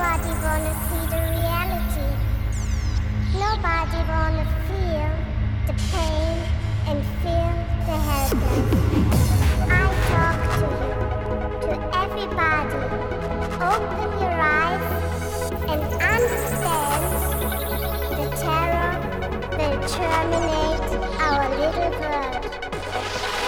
Nobody wanna see the reality. Nobody wanna feel the pain and feel the helpless. I talk to you, to everybody. Open your eyes and understand the terror will terminate our little world.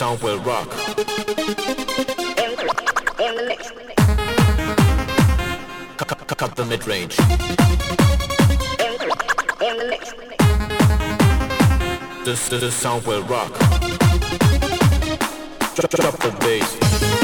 Sound will rock. Cut, cut the mid range. The, the sound will rock. Drop, drop the bass.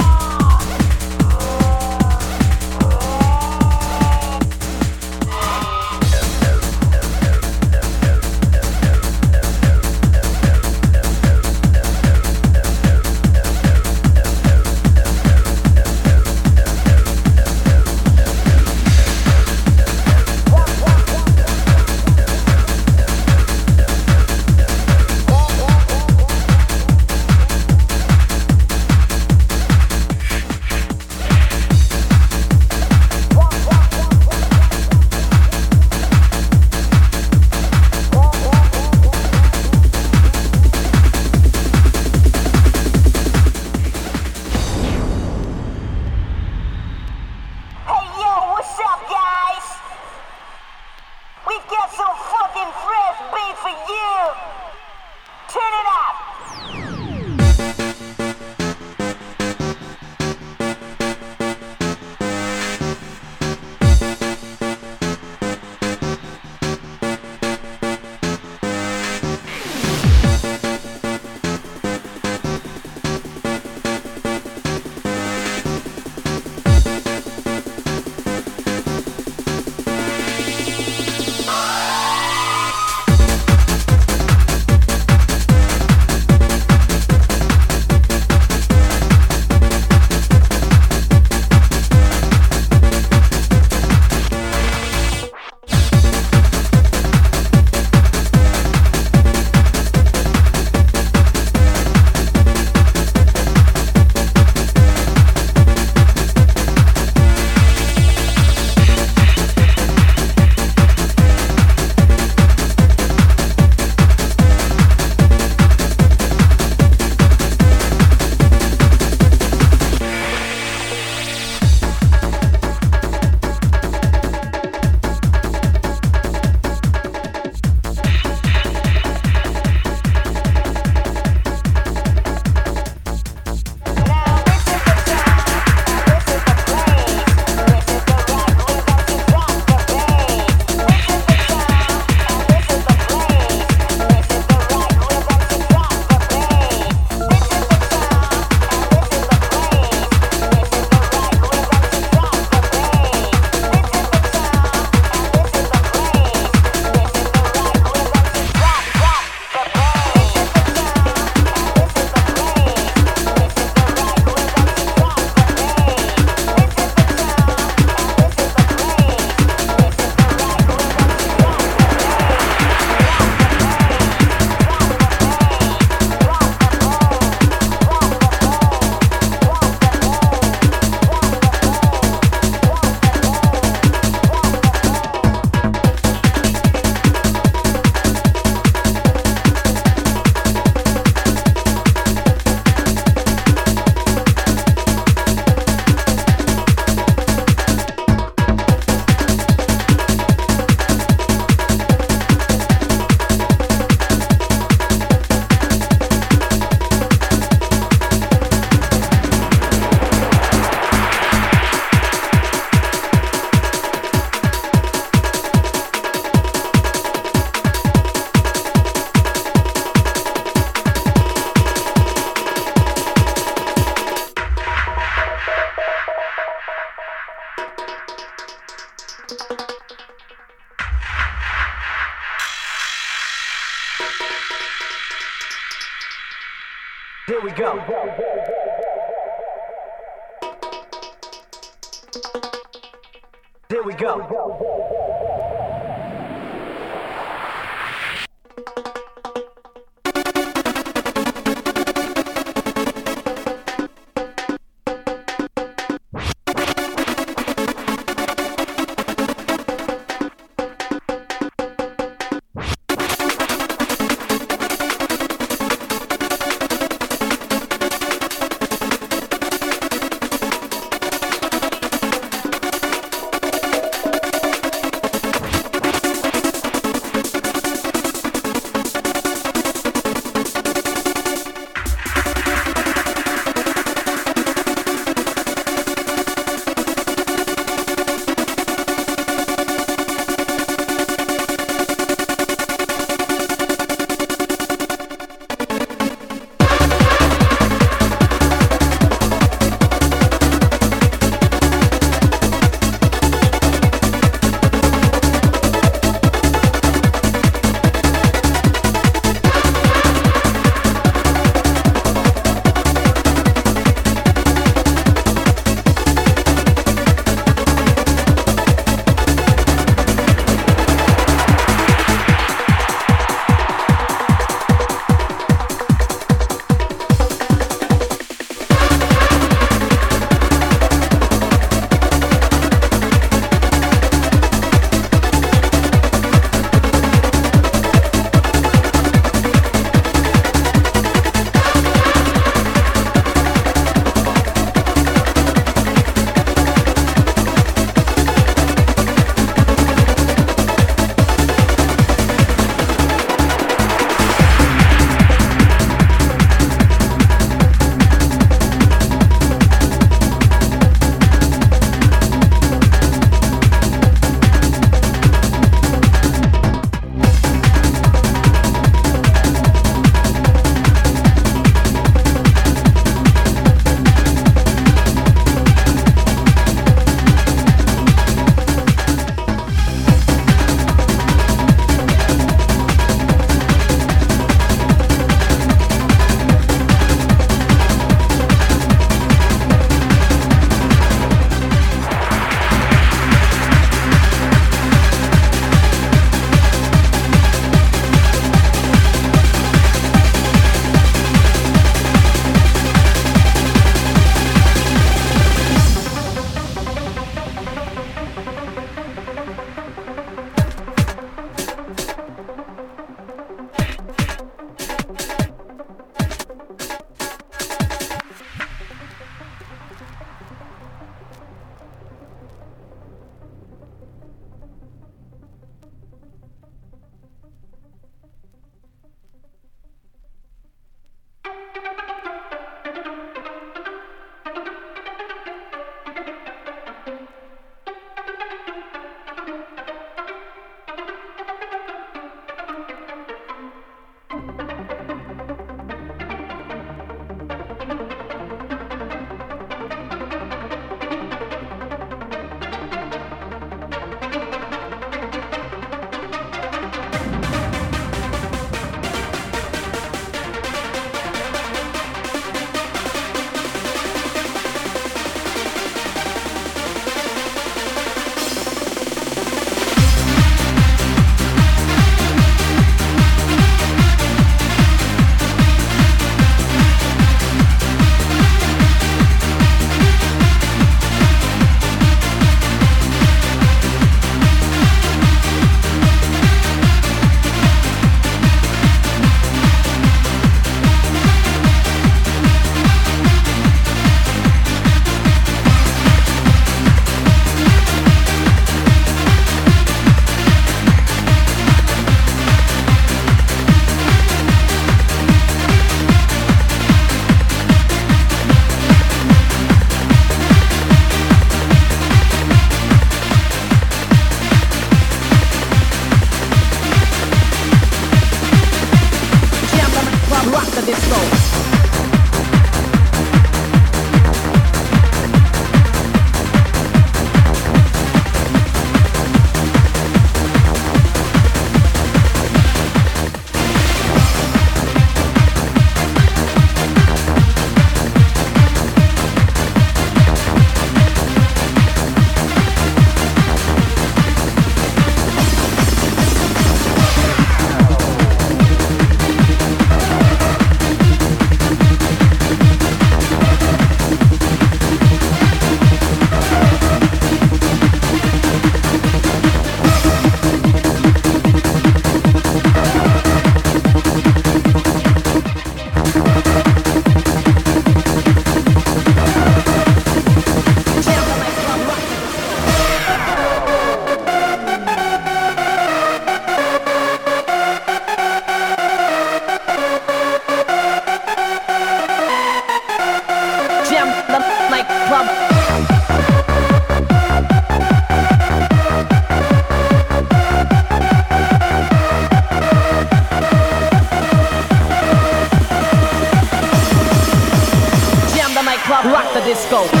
go.